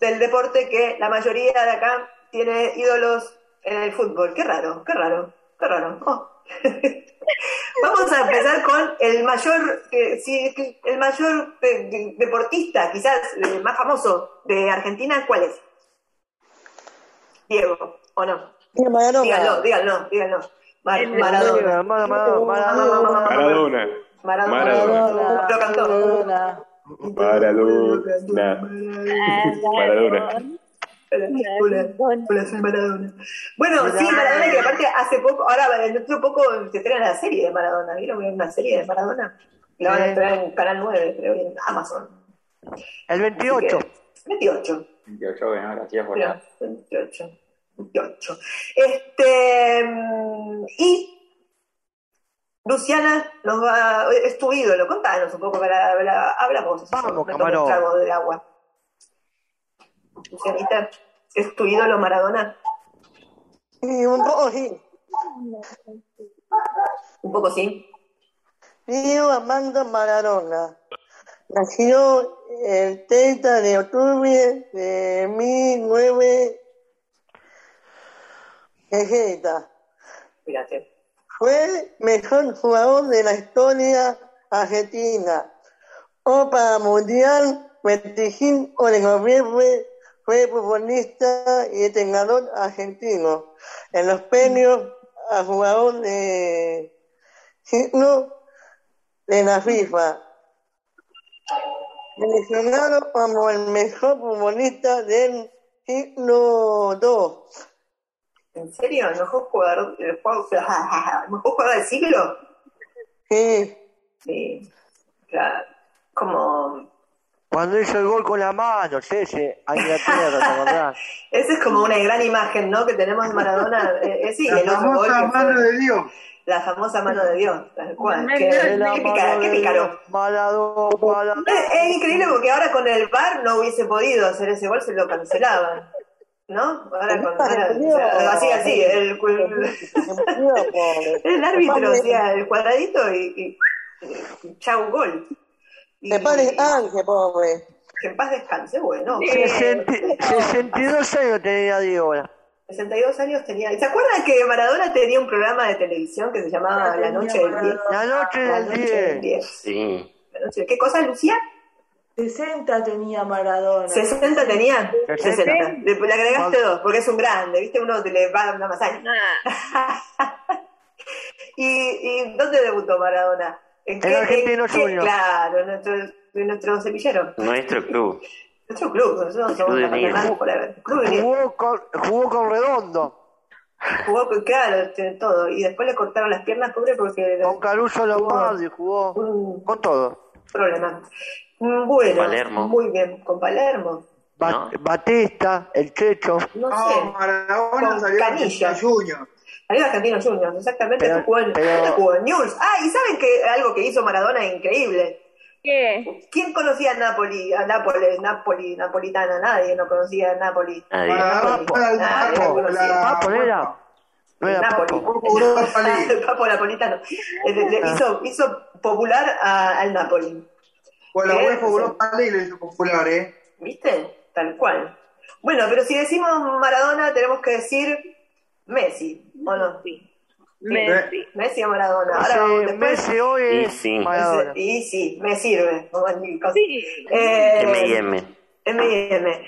del deporte, que la mayoría de acá tiene ídolos en el fútbol. Qué raro, qué raro, qué raro. Oh. Vamos a empezar con el mayor, eh, el mayor eh, de- deportista, quizás el más famoso de Argentina, ¿cuál es? Diego, ¿o no? Maradona. Díganlo, díganlo, díganlo. Mar- El- Maradona. Maradona, Maradona, Maradona. Maradona. Maradona. Maradona. Lo cantó. Maradona. Maradona. Maradona. Hola, hola, soy Maradona. Bueno, sí, Maradona, que aparte hace poco, ahora dentro de poco se estrena la serie de Maradona. ¿Vieron una serie de Maradona? La van a estrenar en Canal 9, creo, en Amazon. El 28. Así que, 28. 28, bueno, gracias por Mira, 28. 28. Este, mm, y Luciana nos va, es tu ídolo, contanos un poco, para, para, habla vos. Vamos, tomo un camarón. trago del agua. Lucianita, ¿es tu ídolo Maradona? Y un poco sí. Un poco sí. Diego Armando Maradona. Nació el 30 de octubre de 1960. Fíjate. Fue mejor jugador de la historia argentina. Copa Mundial 25 de noviembre fue futbolista y entrenador argentino. En los premios a jugador de signo de la FIFA. Seleccionado como el mejor futbolista del siglo II. ¿En serio? ¿El mejor jugador, el jugador, el mejor jugador del siglo? Sí. Sí, claro. Como Cuando hizo el gol con la mano, ese, a Inglaterra, ¿te acordás? Esa es como una gran imagen, ¿no? Que tenemos de Maradona. Eh, eh, sí, La el gol famosa fue mano de Dios. la famosa mano de Dios, tal cual. Qué, qué pícaro. Es, es increíble porque ahora con el VAR no hubiese podido hacer ese gol, se lo cancelaban. ¿no? Ahora con, o sea, así, así, el, el árbitro hacía el cuadradito y, y, y chau gol. Y, Que paz descanse, pobre. que en paz descanse, bueno. 60 62 años tenía Diego. 62 años tenía. ¿Se acuerdan que Maradona tenía un programa de televisión que se llamaba La Noche del 10? La noche La del Noche del 10. 10. Sí. La noche- ¿Qué cosa, Lucía? 60 tenía Maradona. ¿60 tenía? 60. 60. Le, le agregaste dos, porque es un grande, ¿viste? Uno te le va a dar una masacre. ¿Y, ¿Y dónde debutó Maradona? En Argentino qué- Junior. Claro, en nuestro, nuestro semillero. Nuestro club. Nuestro club, nosotros somos Club de la por Club de. Jugó con, jugó con Redondo, Jugó, con- claro, tiene todo. Y después le cortaron las piernas, pobre, porque con Caruso Lombardi, jugó un con todo. problema. Mm, Bueno, Palermo. muy bien, con Palermo. Ba- ¿No? Batista, el Checho. No sé. Maradona Con salió Canilla. Junior. Salió Argentino Juniors, exactamente. Pero- jugó, en, pero- jugó en News. Ah, y saben que algo que hizo Maradona increíble. ¿Qué? ¿Quién conocía a Napoli, a Nápoles, Napoli, napolitana? Nadie no conocía a Napoli. Nadie. Maradona Napoli. era el Nadie Papo, lo conocía. la- Papo, ¿no era? No era Napoli. El papo napolitano. Le- le- hizo, hizo popular a- al Napoli. Por la. UEFA Europa League le hizo popular, ¿eh? ¿Viste? Tal cual. Bueno, pero si decimos Maradona, tenemos que decir Messi, ¿o no? Messi. Messi o Maradona. Ahora vamos Messi, después. Messi hoy Y es sí. Maradona. Y sí, me sirve. Sí. Eh, M&M. M&M.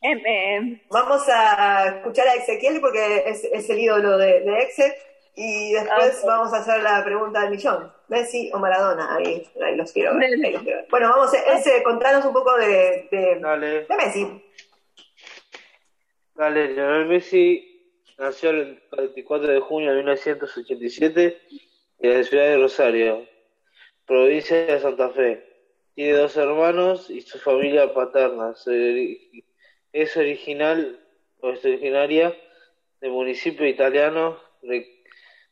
M. Vamos a escuchar a Ezequiel porque es, es el ídolo de, de Exe. Y después vamos a hacer la pregunta del millón. ¿Messi o Maradona? Ahí, ahí los quiero ver. ahí los quiero ver. Bueno, vamos, Ese, contanos un poco de, de, Dale, de Messi. dale. Lionel Messi nació el 24 de junio de 1987 en la ciudad de Rosario, provincia de Santa Fe. Tiene dos hermanos y su familia paterna. Es original o es originaria del municipio italiano de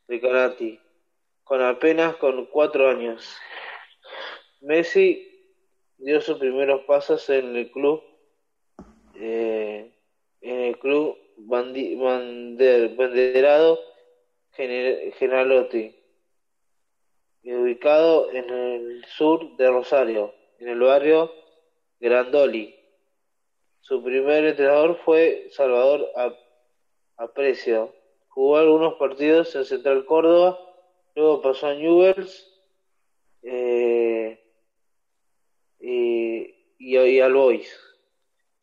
Recanati, con apenas con cuatro años. Messi dio sus primeros pasos en el club eh, en el club bandi- bander- banderado Gener- Generalotti, ubicado en el sur de Rosario, en el barrio Grandoli. Su primer entrenador fue Salvador Ap- Aprecio. Jugó algunos partidos en Central Córdoba, luego pasó a Newell's eh, y, y, y al Boys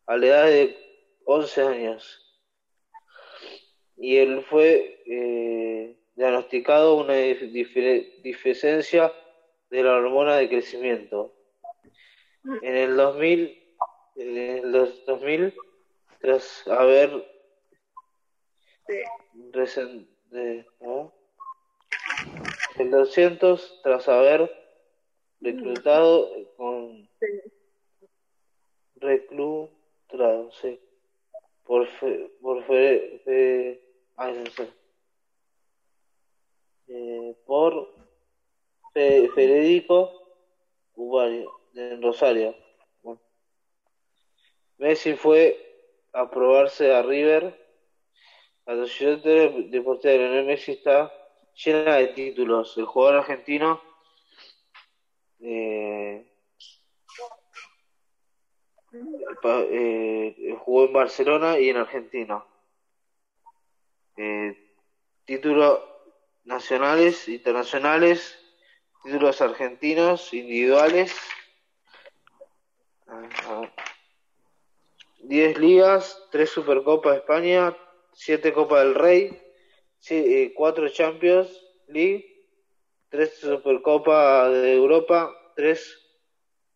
a la edad de 11 años. Y él fue eh, diagnosticado una deficiencia de la hormona de crecimiento. En el 2000, en el dos- 2000 tras haber de- ¿no? el 200 tras haber reclutado con reclutado, sí, por fe, por. Eh, por Fe- Federico Ubario, en Rosario. Messi fue a probarse a River. La sociedad deportiva de Lionel Messi está llena de títulos. El jugador argentino eh, eh, jugó en Barcelona y en Argentina. Eh, títulos nacionales, internacionales, títulos argentinos, individuales. Ah, 10 ligas, 3 Supercopas de España, 7 Copa del Rey, 4 Champions League, 3 Supercopa de Europa, 3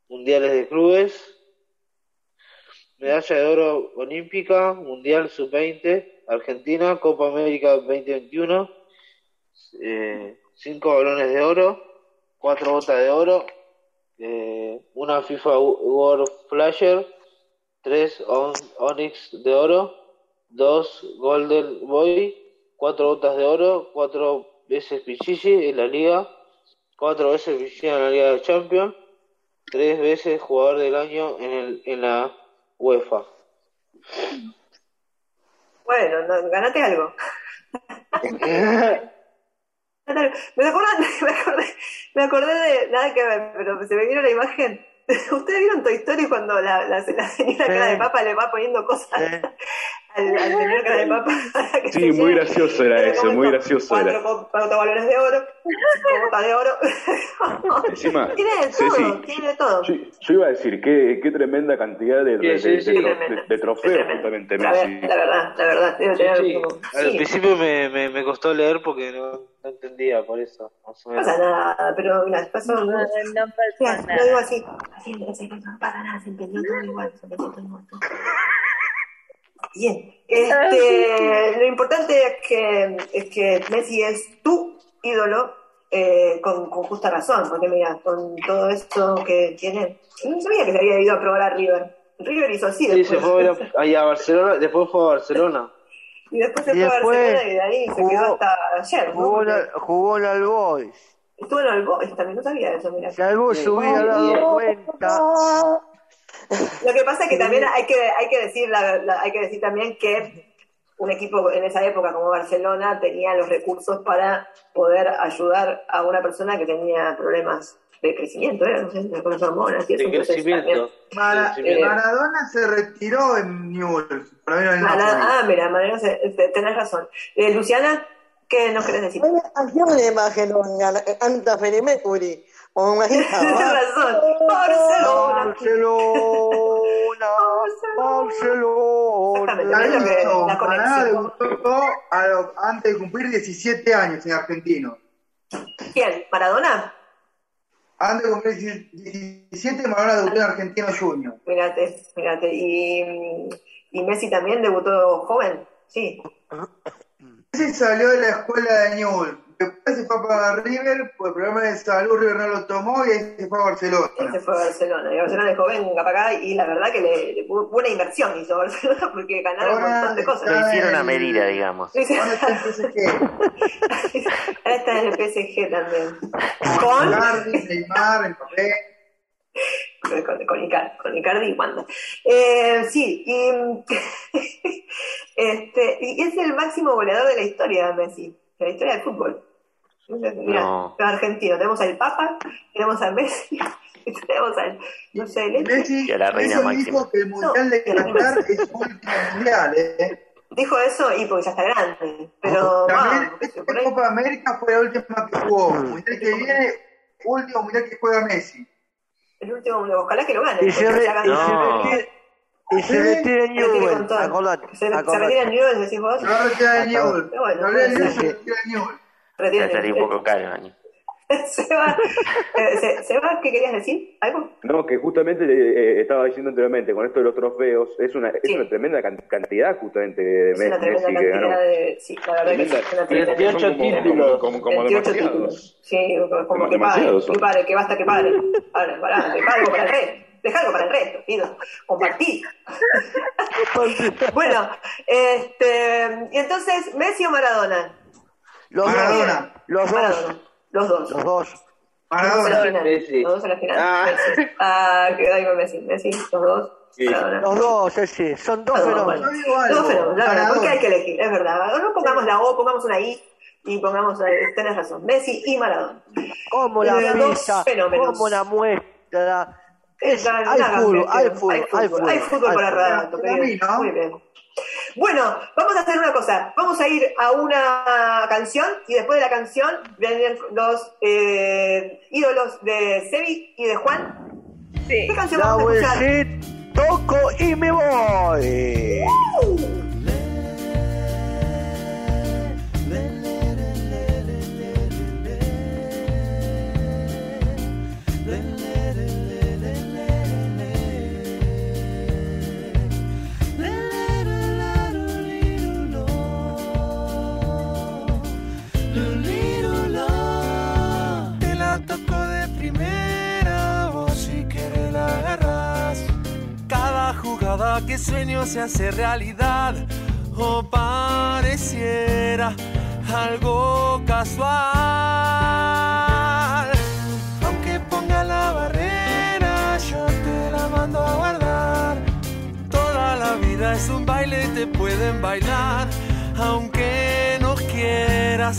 Mundiales de Clubes, medalla de oro olímpica, Mundial Sub-20, Argentina, Copa América 2021, 5 balones de oro, 4 botas de oro, eh, una FIFA World Flasher, 3 Onyx de oro, 2 Golden Boy, 4 botas de oro, 4 veces Pichichi en la liga, 4 veces Pichichi en la Liga de Champions, 3 veces jugador del año en, el, en la UEFA. Bueno, no, ganate algo. Me acordé, me acordé, me acordé de nada que ver, pero se me vino la imagen. ¿Ustedes vieron Toy Story cuando la, la, la señora cara de papa le va poniendo cosas al, al señor cara de papa? Sí, muy gracioso era eso, muy gracioso Cuatro, era. cuatro balones de oro, cinco botas de oro. Encima, tiene de todo, Ceci, tiene de todo. yo, yo iba a decir, qué, qué tremenda cantidad de, de, Sí, de- sí, de sí. tro- de- de trofeos justamente La, Messi. ver- la verdad, la verdad, debe Sí, tener sí. como- Al sí. principio me, me, me costó leer porque no, no entendía, por eso. No pasa nada, pero mira, pasó. No, no pasa Mira, lo digo nada. así. Así, así, no pasa nada, se entendió todo igual, se entendió todo igual. Bien, este, lo importante es que, es que Messi es tu ídolo eh, con, con justa razón, porque mira, con todo esto que tiene, no sabía que se había ido a probar a River. River hizo así Sí, se después. fue a, ahí a Barcelona, después fue a Barcelona. y después se Y fue a Barcelona y de ahí se quedó hasta ayer. Jugó en, jugó el Boys. Estuvo en el Boys también, no sabía eso, mira. Si al Boys se hubiera dado cuenta. Lo que pasa es que también hay que, hay que decir la- la- hay que decir también que un equipo en esa época como Barcelona tenía los recursos para poder ayudar a una persona que tenía problemas de crecimiento, ¿eh? no sé, con las hormonas y eso. De entonces crecimiento. también- Mara- Eh, Maradona se retiró en Newell's, Mara- ah, mira, te- tenés razón. Eh, Luciana, ¿qué nos querés decir? Acción de Barcelona, Anta o hija. Tienes razón. Barcelona. Barcelona, Barcelona. Conexión. debutó a los- antes de cumplir 17 años en argentino. ¿Quién? ¿Maradona? Antes de cumplir 17, Maradona debutó en Argentino Junior. Mírate, mírate. Y, y Messi también debutó joven, sí. Messi salió de la escuela de Newell's. Después se fue para River, por problemas de salud River no lo tomó y ahí se fue a Barcelona. Él se fue a Barcelona. Y Barcelona de joven para acá y la verdad que le, le- buena inversión hizo Barcelona porque ganaron un Ahora montón de cosas. Lo hicieron a medida, digamos. Ahora está en PSG. Ahora está en el PSG también. Con, Icardi, Neymar, Mbappé. con, con, Icardi, con Icardi y Wanda. Eh, sí, y, este, y es el máximo goleador de la historia, Messi, la historia del fútbol. Mira, No. los argentinos, tenemos al Papa, tenemos a Messi, tenemos al dulce de leche. Messi, Y a la reina Messi máxima. dijo que el Mundial de Qatar es su último Mundial. ¿eh? Dijo eso y porque ya está grande, pero También vamos, esta por ahí- Copa América fue la última que jugó. El Mundial que viene, último Mundial que juega Messi. el último, ojalá que lo gane. Y se, porque re- ya ganó. y se No. retira, y se retira en Se retira con Newell, acordate, Se, retira en Newell's, decís vos. Se va a retirar Hasta Newell's. ahora. Bueno, Se retira de Newell's. Retira Ya estaría un poco caro, Dani. Seba, eh, Se- Seba, ¿qué querías decir? ¿Algo? No, que justamente eh, estaba diciendo anteriormente, con esto de los trofeos, es una, es Sí. una tremenda can- cantidad justamente de Es una Messi tremenda que ganó. cantidad de... Sí, la verdad que es una tremenda 28 Son como- títulos. Como, como, como 28 demasiados. títulos. Sí, como, como que son. que pare, que basta que pare. Para, para, deja algo para el resto. Deja algo para el resto, pido. Compartir. bueno, este, y entonces, ¿Messi o Maradona? Los Maradona. dos, los dos, Maradona. Los dos. los dos. Los dos a la Maradona. final. Messi. Los dos a la final. Ah. Messi. Ah, queda ahí con Messi. Messi, los dos. Sí. Maradona. Los dos, ese, son dos Los dos, fenómenos. bueno. Fenómenos, la verdad, Maradona. porque hay que elegir, es verdad. No pongamos la O, pongamos una I y pongamos, eh, tenés razón, Messi y Maradona. Como la Los dos visa, fenómenos. como la muestra. Es, hay, una fútbol, hay fútbol, hay fútbol, hay fútbol hay para fútbol. rato, Para mí, ¿no? Muy bien. Bueno, vamos a hacer una cosa. Vamos a ir a una canción y después de la canción vienen los eh, ídolos de Sebi y de Juan. Sí. ¿Qué canción La vamos a escuchar? toco y me voy. Que sueño se hace realidad o pareciera algo casual. Aunque ponga la barrera, yo te la mando a guardar. Toda la vida es un baile, te pueden bailar, aunque no quieras,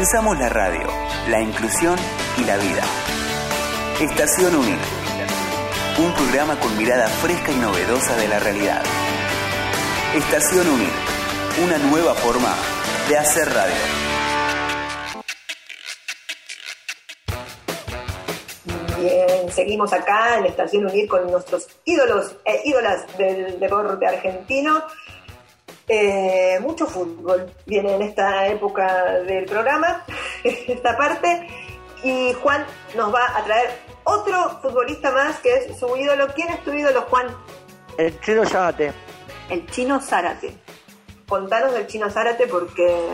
Pensamos la radio, la inclusión y la vida. Estación Unir. Un programa con mirada fresca y novedosa de la realidad. Estación Unir. Una nueva forma de hacer radio. Bien, seguimos acá en Estación Unir con nuestros ídolos e ídolas del deporte argentino. Eh, mucho fútbol viene en esta época del programa, esta parte, y Juan nos va a traer otro futbolista más que es su ídolo. ¿Quién es tu ídolo, Juan? El chino Zárate. El chino Zárate. Contanos del chino Zárate porque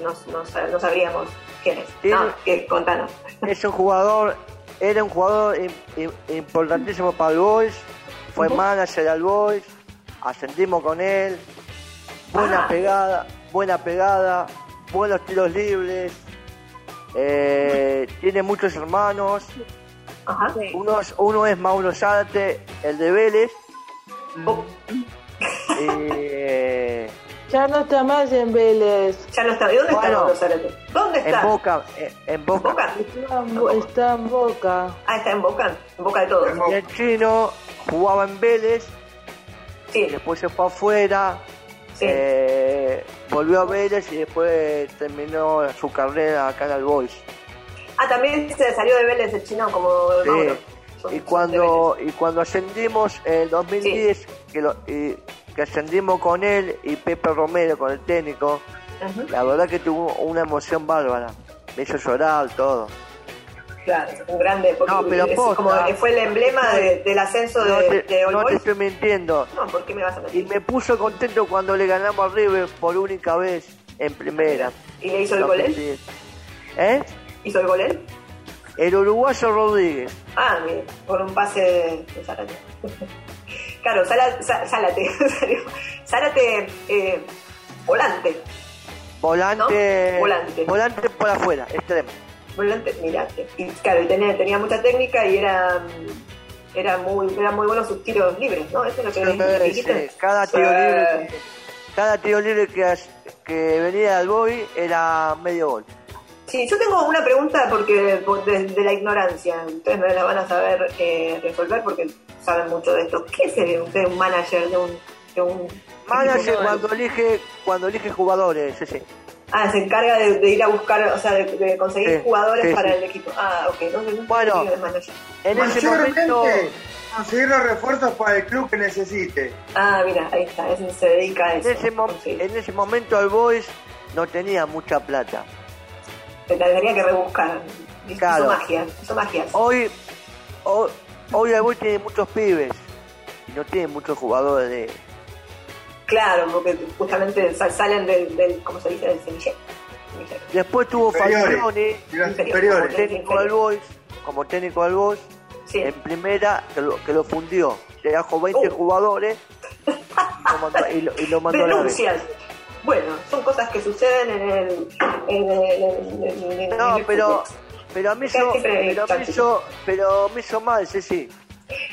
no, no sab- no sabríamos quién es. No, que, contanos. Es un jugador, era un jugador im- im- importantísimo para el Boys, fue Ujú. manager al Boys, ascendimos con él, buena Ah. pegada, buena pegada, buenos tiros libres, eh, tiene muchos hermanos, uno, es- uno es Mauro Zárate, el de Vélez, Oh. eh, Ya no está más en Vélez. Ya no está. ¿De dónde está Mauro Zárate? ¿Dónde está? en Boca, eh, en Boca. Está en, Bo- está en Boca. Ah, está en Boca. En Boca de todos. Y el chino jugaba en Vélez, después se fue afuera, eh, volvió a Vélez y después terminó su carrera acá en el Boys. Ah, también se salió de Vélez el chino como Sí. Mauro. Y cuando, y cuando ascendimos en el 2010, que, lo- y- que ascendimos con él y Pepe Romero, con el técnico, la verdad que tuvo una emoción bárbara. Me hizo llorar, todo. Claro, un grande. Porque No, pero es posta. como que fue el emblema de- del ascenso No de, de All no te estoy mintiendo. No, ¿por qué me vas a mentir? Y me puso contento cuando le ganamos a River por única vez en primera. ¿Y le hizo el gol él? 2010. ¿Eh? ¿Hizo el gol él? El uruguayo Rodríguez. Ah, mire, por un pase de, Zárate. claro, Sa- Zárate. Zárate, eh, volante. Volante, ¿No? Volante. volante por afuera, extremo. Volante, mirate. Y claro, y tenía, tenía mucha técnica y era, era muy, eran muy buenos sus tiros libres, ¿no? Eso es lo que dijiste. Sí, cada tiro Sí. libre, cada tiro libre que, que venía del boy era medio gol. Sí, yo tengo una pregunta porque por- desde la ignorancia, ustedes me la van a saber eh, resolver porque saben mucho de esto. ¿Qué es usted un manager de un, de un Manager cuando elige, cuando elige jugadores, sí, sí. Ah, se encarga de, de ir a buscar, o sea, de, de conseguir Sí, jugadores sí, para sí. el equipo. Ah, ok. No, no, no Bueno. En ese momento, conseguir los refuerzos para el club que necesite. Ah, mira, ahí está, ese se dedica a en eso. ese, en ese momento el Boys no tenía mucha plata. Se la tenía que rebuscar. Hizo Claro. magia, hizo magia. Hoy, hoy, hoy el Boys tiene muchos pibes y no tiene muchos jugadores de, Claro, porque justamente sal- salen del, del ¿cómo se dice? Del semillero. Semillero. Después tuvo Inferiores. como técnico del Boys, como técnico del Boys, Sí. en primera que lo, que lo fundió. Le dejó 20 Oh. jugadores lo mandó- y, lo, y lo mandó a la. Denuncias. Bueno, son cosas que suceden en el. En el, en el- en el- No, en el pero pero me hizo, Siempre pero me hizo, pero me hizo mal, sí, sí.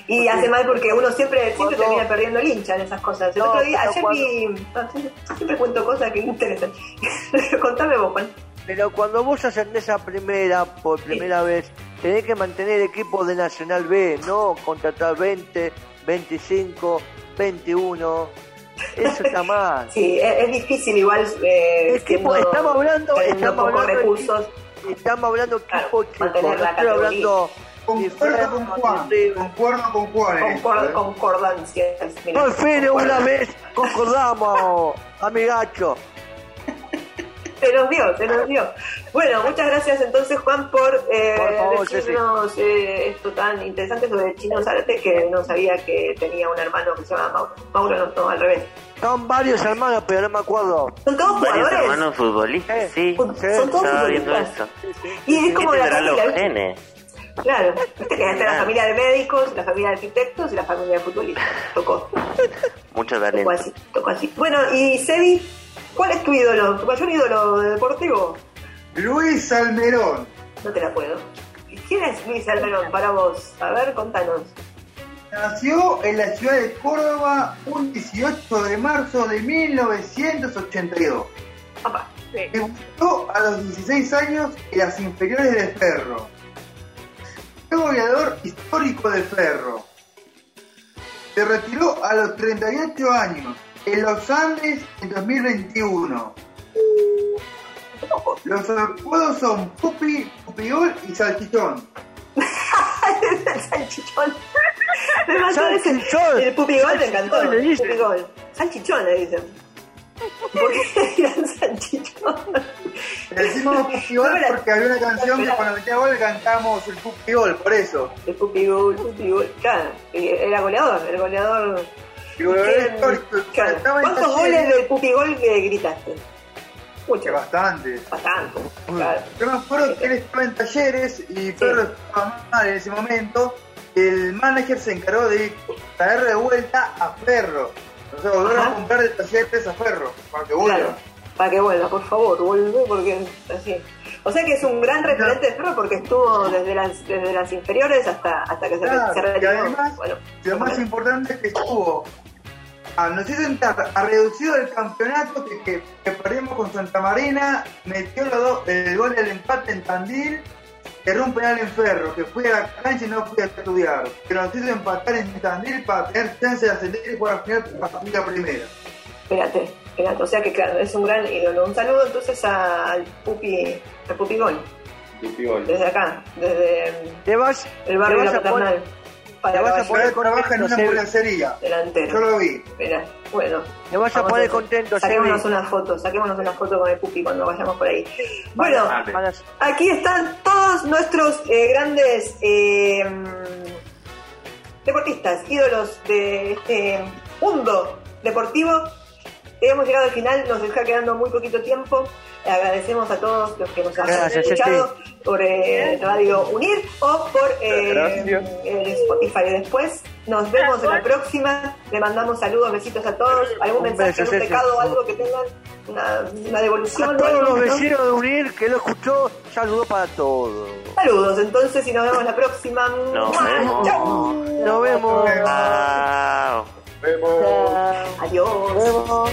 Y hace mal porque uno siempre, siempre Cuando- termina perdiendo el hincha en esas cosas. El No, otro día, ayer cuando- vi. no, siempre, cuento cosas que me interesan. Contame vos, Juan. Pero cuando vos ascendés a primera por primera vez, tenés que mantener equipos de Nacional B, no contratar 20, 25, 21. Eso está mal. Sí, es, es difícil igual. Eh, Equipo, siendo- estamos hablando, estamos hablando recursos. Estamos hablando equipo chico, mantener no la estoy hablando Concuerdo con Juan. Concuerdo con Juan. ¿eh? concordancias. mira. Por fin una vez concordamos, amigacho. Se nos dio, se nos dio. Bueno, muchas gracias entonces Juan por, eh, Por favor, decirnos eh, esto tan interesante sobre Chino Zárate que no sabía que tenía un hermano que se llama Mauro. Mauro no, no, al revés. Son varios hermanos, pero no me acuerdo. Son todos Varios jugadores. hermanos futbolistas, sí. Son todos Estaba viendo futbolistas. eso. Y es como ¿Qué la Claro, viste que está la familia de médicos, la familia de arquitectos y la familia de futbolistas. Tocó, Mucho tocó talento. así, tocó así. Bueno, y Sebi, ¿cuál es tu ídolo, tu mayor ídolo deportivo? Luis Almerón. No te la puedo. ¿Quién es Luis Almerón para vos? A ver, contanos. Nació en la ciudad de Córdoba un 18 de marzo de 1982. Papá. Debutó a los 16 años en las inferiores de Ferro. Fue goleador histórico de Ferro. Se retiró a los 38 años en los Andes en 2021. Los apodos son Pupi, Pupiol y Salchichón. el salchichón. Me mató ese- Salchichón. El pupigol me encantó. Salchichón le dicen. ¿Por qué le dirán salchichón? Le decimos Pupiol porque había una canción que cuando metía gol cantamos el Pupiol, por eso. El pupigol, pupigol. Claro, era goleador, el goleador. El goleador ¿Quién- histórico, claro, ¿Cuántos goles del pupigol que gritaste? Muchos. Bastante. Bastante. Claro. Yo me acuerdo que él estaba en talleres y Perro estaba mal en ese momento. El manager se encargó de traer de vuelta a Ferro. O sea, volver Ajá. a comprar de a Ferro para que vuelva. Claro, para que vuelva, por favor, vuelve porque así. O sea que es un gran referente de Ferro porque estuvo desde las, desde las inferiores hasta, hasta que se, Claro, se y retiró. además, Bueno, lo más importante es que estuvo a nos hizo entrar a reducido el campeonato que, que, que perdimos con Santa Marina, metió los el gol del empate en Tandil, erró un penal en Ferro, que fui a la cancha y no fui a estudiar, que nos hizo empatar en Tandil para tener chance de ascender y jugar al final para la primera. espérate, espérate. O sea que claro, es un gran ídolo. Un saludo entonces a- al Pupi, al Pupi Gol, desde acá, desde Te vas, el barrio te de la poner- Paternal. Para vas a poner trabaja en una ambulacería. delantero. Yo lo vi. Mira, bueno. Te vas a poner hacer- contento, Saquémonos una foto, saquémonos una foto con el Pupi cuando vayamos por ahí. Bueno, aquí están todos nuestros eh, grandes eh, deportistas, ídolos de este mundo deportivo. Hemos llegado al final, nos está quedando muy poquito tiempo. Agradecemos a todos los que nos han Gracias, escuchado por eh, Radio Unir o por eh, el Spotify después. Nos vemos en la próxima. Le mandamos saludos, besitos a todos. ¿Algún Un mensaje, beso, un Ceci. pecado o algo que tengan? Una, una devolución. A todos algo, los ¿no? vecinos de Unir que lo escuchó, saludo para todos. Saludos entonces y nos vemos la próxima. Nos ¡Mua! vemos. Chau. Nos vemos. Adiós. Nos vemos.